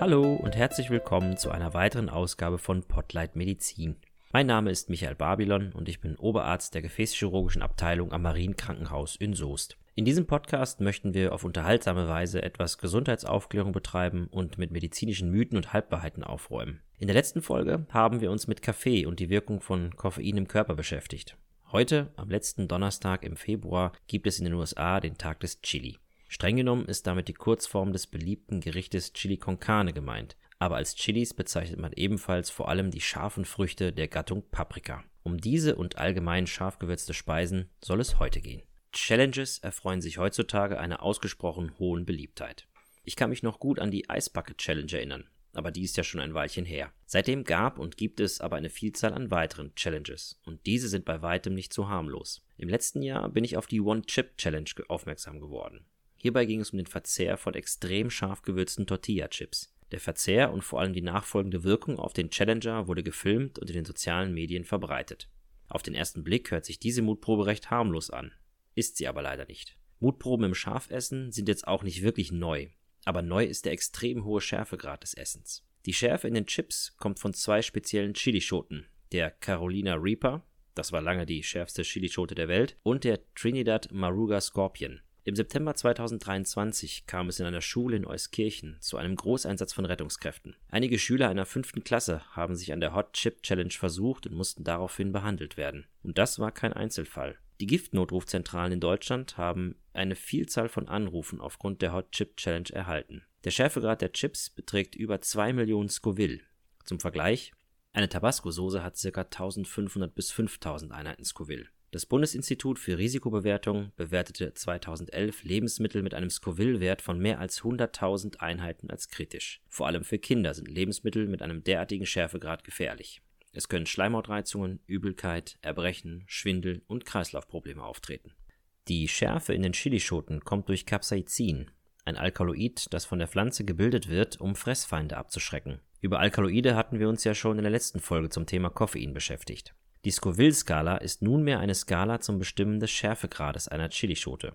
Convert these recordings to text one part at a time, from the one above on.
Hallo und herzlich willkommen zu einer weiteren Ausgabe von Potlight Medizin. Mein Name ist Michael Babylon und ich bin Oberarzt der Gefäßchirurgischen Abteilung am Marienkrankenhaus in Soest. In diesem Podcast möchten wir auf unterhaltsame Weise etwas Gesundheitsaufklärung betreiben und mit medizinischen Mythen und Halbwahrheiten aufräumen. In der letzten Folge haben wir uns mit Kaffee und die Wirkung von Koffein im Körper beschäftigt. Heute, am letzten Donnerstag im Februar, gibt es in den USA den Tag des Chili. Streng genommen ist damit die Kurzform des beliebten Gerichtes Chili con Carne gemeint, aber als Chilis bezeichnet man ebenfalls vor allem die scharfen Früchte der Gattung Paprika. Um diese und allgemein scharf gewürzte Speisen soll es heute gehen. Challenges erfreuen sich heutzutage einer ausgesprochen hohen Beliebtheit. Ich kann mich noch gut an die Ice Bucket Challenge erinnern, aber die ist ja schon ein Weilchen her. Seitdem gab und gibt es aber eine Vielzahl an weiteren Challenges und diese sind bei weitem nicht so harmlos. Im letzten Jahr bin ich auf die One Chip Challenge aufmerksam geworden. Hierbei ging es um den Verzehr von extrem scharf gewürzten Tortilla-Chips. Der Verzehr und vor allem die nachfolgende Wirkung auf den Challenger wurde gefilmt und in den sozialen Medien verbreitet. Auf den ersten Blick hört sich diese Mutprobe recht harmlos an, ist sie aber leider nicht. Mutproben im Schafessen sind jetzt auch nicht wirklich neu, aber neu ist der extrem hohe Schärfegrad des Essens. Die Schärfe in den Chips kommt von zwei speziellen Chilischoten, der Carolina Reaper, das war lange die schärfste Chilischote der Welt, und der Trinidad Maruga Scorpion, im September 2023 kam es in einer Schule in Euskirchen zu einem Großeinsatz von Rettungskräften. Einige Schüler einer fünften Klasse haben sich an der Hot Chip Challenge versucht und mussten daraufhin behandelt werden. Und das war kein Einzelfall. Die Giftnotrufzentralen in Deutschland haben eine Vielzahl von Anrufen aufgrund der Hot Chip Challenge erhalten. Der Schärfegrad der Chips beträgt über 2 Millionen Scoville. Zum Vergleich, eine Tabasco-Soße hat ca. 1500 bis 5000 Einheiten Scoville. Das Bundesinstitut für Risikobewertung bewertete 2011 Lebensmittel mit einem Scoville-Wert von mehr als 100.000 Einheiten als kritisch. Vor allem für Kinder sind Lebensmittel mit einem derartigen Schärfegrad gefährlich. Es können Schleimhautreizungen, Übelkeit, Erbrechen, Schwindel und Kreislaufprobleme auftreten. Die Schärfe in den Chilischoten kommt durch Capsaicin, ein Alkaloid, das von der Pflanze gebildet wird, um Fressfeinde abzuschrecken. Über Alkaloide hatten wir uns ja schon in der letzten Folge zum Thema Koffein beschäftigt. Die Scoville-Skala ist nunmehr eine Skala zum Bestimmen des Schärfegrades einer Chilischote.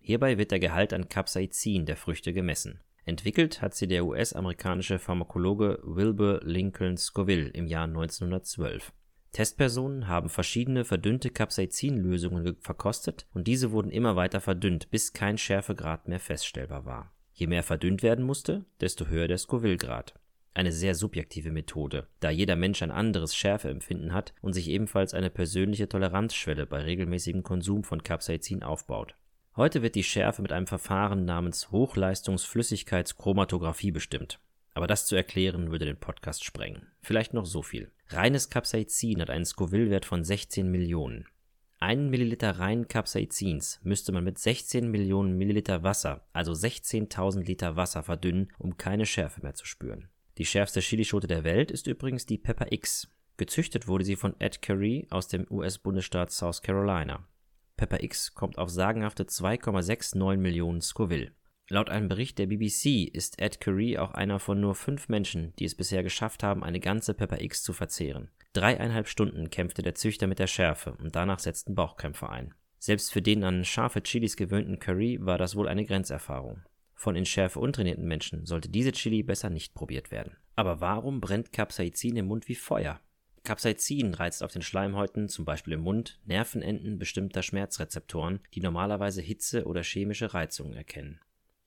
Hierbei wird der Gehalt an Capsaicin der Früchte gemessen. Entwickelt hat sie der US-amerikanische Pharmakologe Wilbur Lincoln Scoville im Jahr 1912. Testpersonen haben verschiedene verdünnte Capsaicin-Lösungen verkostet und diese wurden immer weiter verdünnt, bis kein Schärfegrad mehr feststellbar war. Je mehr verdünnt werden musste, desto höher der Scoville-Grad eine sehr subjektive Methode, da jeder Mensch ein anderes Schärfeempfinden hat und sich ebenfalls eine persönliche Toleranzschwelle bei regelmäßigem Konsum von Capsaicin aufbaut. Heute wird die Schärfe mit einem Verfahren namens Hochleistungsflüssigkeitschromatographie bestimmt. Aber das zu erklären würde den Podcast sprengen. Vielleicht noch so viel. Reines Capsaicin hat einen Scoville-Wert von 16 Millionen. Einen Milliliter reinen Capsaicins müsste man mit 16 Millionen Milliliter Wasser, also 16.000 Liter Wasser verdünnen, um keine Schärfe mehr zu spüren. Die schärfste Chilischote der Welt ist übrigens die Pepper X. Gezüchtet wurde sie von Ed Curry aus dem US-Bundesstaat South Carolina. Pepper X kommt auf sagenhafte 2,69 Millionen Scoville. Laut einem Bericht der BBC ist Ed Curry auch einer von nur fünf Menschen, die es bisher geschafft haben, eine ganze Pepper X zu verzehren. Dreieinhalb Stunden kämpfte der Züchter mit der Schärfe und danach setzten Bauchkrämpfe ein. Selbst für den an scharfe Chilis gewöhnten Curry war das wohl eine Grenzerfahrung. Von in Schärfe untrainierten Menschen sollte diese Chili besser nicht probiert werden. Aber warum brennt Capsaicin im Mund wie Feuer? Capsaicin reizt auf den Schleimhäuten, zum Beispiel im Mund, Nervenenden bestimmter Schmerzrezeptoren, die normalerweise Hitze oder chemische Reizungen erkennen.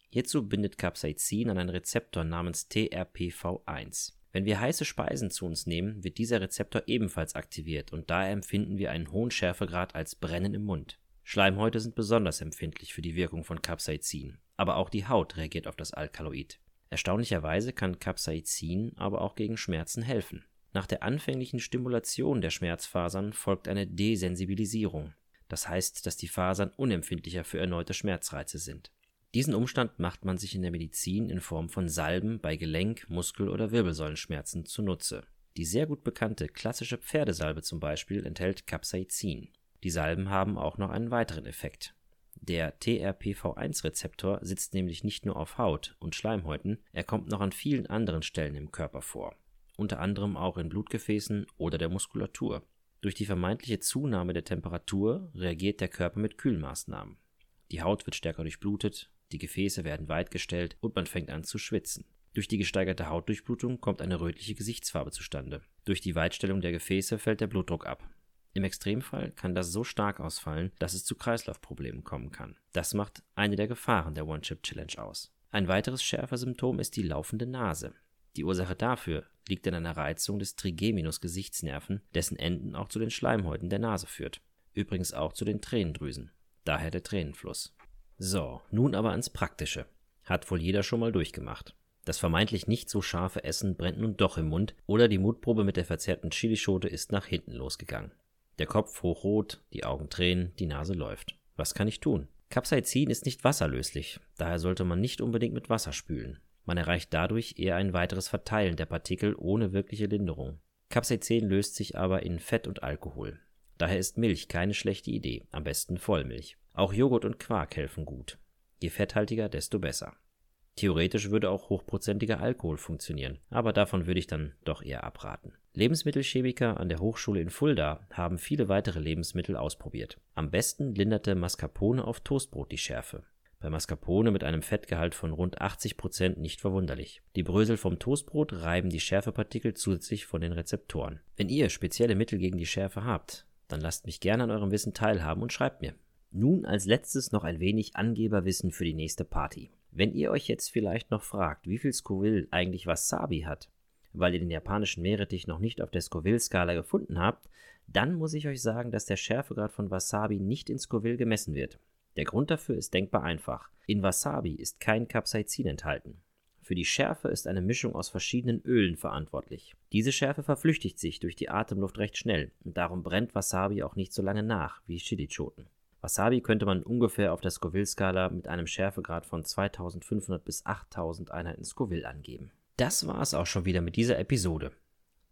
Hierzu bindet Capsaicin an einen Rezeptor namens TRPV1. Wenn wir heiße Speisen zu uns nehmen, wird dieser Rezeptor ebenfalls aktiviert und daher empfinden wir einen hohen Schärfegrad als Brennen im Mund. Schleimhäute sind besonders empfindlich für die Wirkung von Capsaicin aber auch die Haut reagiert auf das Alkaloid. Erstaunlicherweise kann Capsaicin aber auch gegen Schmerzen helfen. Nach der anfänglichen Stimulation der Schmerzfasern folgt eine Desensibilisierung. Das heißt, dass die Fasern unempfindlicher für erneute Schmerzreize sind. Diesen Umstand macht man sich in der Medizin in Form von Salben bei Gelenk-, Muskel- oder Wirbelsäulenschmerzen zunutze. Die sehr gut bekannte klassische Pferdesalbe zum Beispiel enthält Capsaicin. Die Salben haben auch noch einen weiteren Effekt. Der TRPV1-Rezeptor sitzt nämlich nicht nur auf Haut und Schleimhäuten, er kommt noch an vielen anderen Stellen im Körper vor, unter anderem auch in Blutgefäßen oder der Muskulatur. Durch die vermeintliche Zunahme der Temperatur reagiert der Körper mit Kühlmaßnahmen. Die Haut wird stärker durchblutet, die Gefäße werden weitgestellt und man fängt an zu schwitzen. Durch die gesteigerte Hautdurchblutung kommt eine rötliche Gesichtsfarbe zustande. Durch die Weitstellung der Gefäße fällt der Blutdruck ab. Im Extremfall kann das so stark ausfallen, dass es zu Kreislaufproblemen kommen kann. Das macht eine der Gefahren der One-Chip-Challenge aus. Ein weiteres Schärfersymptom ist die laufende Nase. Die Ursache dafür liegt in einer Reizung des Trigeminus-Gesichtsnerven, dessen Enden auch zu den Schleimhäuten der Nase führt. Übrigens auch zu den Tränendrüsen. Daher der Tränenfluss. So, nun aber ans Praktische. Hat wohl jeder schon mal durchgemacht. Das vermeintlich nicht so scharfe Essen brennt nun doch im Mund oder die Mutprobe mit der verzerrten Chilischote ist nach hinten losgegangen. Der Kopf hochrot, die Augen tränen, die Nase läuft. Was kann ich tun? Capsaicin ist nicht wasserlöslich, daher sollte man nicht unbedingt mit Wasser spülen. Man erreicht dadurch eher ein weiteres Verteilen der Partikel ohne wirkliche Linderung. Capsaicin löst sich aber in Fett und Alkohol. Daher ist Milch keine schlechte Idee, am besten Vollmilch. Auch Joghurt und Quark helfen gut. Je fetthaltiger, desto besser. Theoretisch würde auch hochprozentiger Alkohol funktionieren, aber davon würde ich dann doch eher abraten. Lebensmittelchemiker an der Hochschule in Fulda haben viele weitere Lebensmittel ausprobiert. Am besten linderte Mascarpone auf Toastbrot die Schärfe. Bei Mascarpone mit einem Fettgehalt von rund 80 Prozent nicht verwunderlich. Die Brösel vom Toastbrot reiben die Schärfepartikel zusätzlich von den Rezeptoren. Wenn ihr spezielle Mittel gegen die Schärfe habt, dann lasst mich gerne an eurem Wissen teilhaben und schreibt mir. Nun als letztes noch ein wenig Angeberwissen für die nächste Party. Wenn ihr euch jetzt vielleicht noch fragt, wie viel Scoville eigentlich Wasabi hat, weil ihr den japanischen Meerrettich noch nicht auf der Scoville-Skala gefunden habt, dann muss ich euch sagen, dass der Schärfegrad von Wasabi nicht in Scoville gemessen wird. Der Grund dafür ist denkbar einfach. In Wasabi ist kein Capsaicin enthalten. Für die Schärfe ist eine Mischung aus verschiedenen Ölen verantwortlich. Diese Schärfe verflüchtigt sich durch die Atemluft recht schnell und darum brennt Wasabi auch nicht so lange nach wie Chilichoten. Wasabi könnte man ungefähr auf der Scoville-Skala mit einem Schärfegrad von 2500 bis 8000 Einheiten Scoville angeben. Das war es auch schon wieder mit dieser Episode.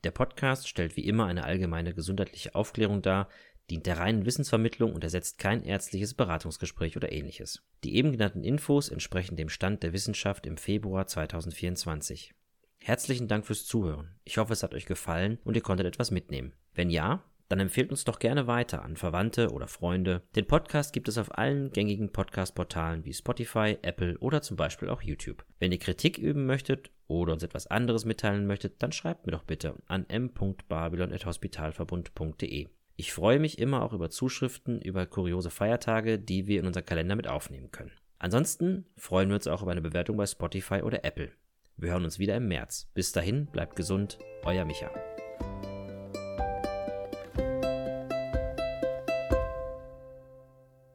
Der Podcast stellt wie immer eine allgemeine gesundheitliche Aufklärung dar, dient der reinen Wissensvermittlung und ersetzt kein ärztliches Beratungsgespräch oder ähnliches. Die eben genannten Infos entsprechen dem Stand der Wissenschaft im Februar 2024. Herzlichen Dank fürs Zuhören. Ich hoffe, es hat euch gefallen und ihr konntet etwas mitnehmen. Wenn ja, dann empfehlt uns doch gerne weiter an Verwandte oder Freunde. Den Podcast gibt es auf allen gängigen Podcast-Portalen wie Spotify, Apple oder zum Beispiel auch YouTube. Wenn ihr Kritik üben möchtet oder uns etwas anderes mitteilen möchtet, dann schreibt mir doch bitte an m.babylon.hospitalverbund.de. Ich freue mich immer auch über Zuschriften über kuriose Feiertage, die wir in unser Kalender mit aufnehmen können. Ansonsten freuen wir uns auch über eine Bewertung bei Spotify oder Apple. Wir hören uns wieder im März. Bis dahin, bleibt gesund, euer Micha.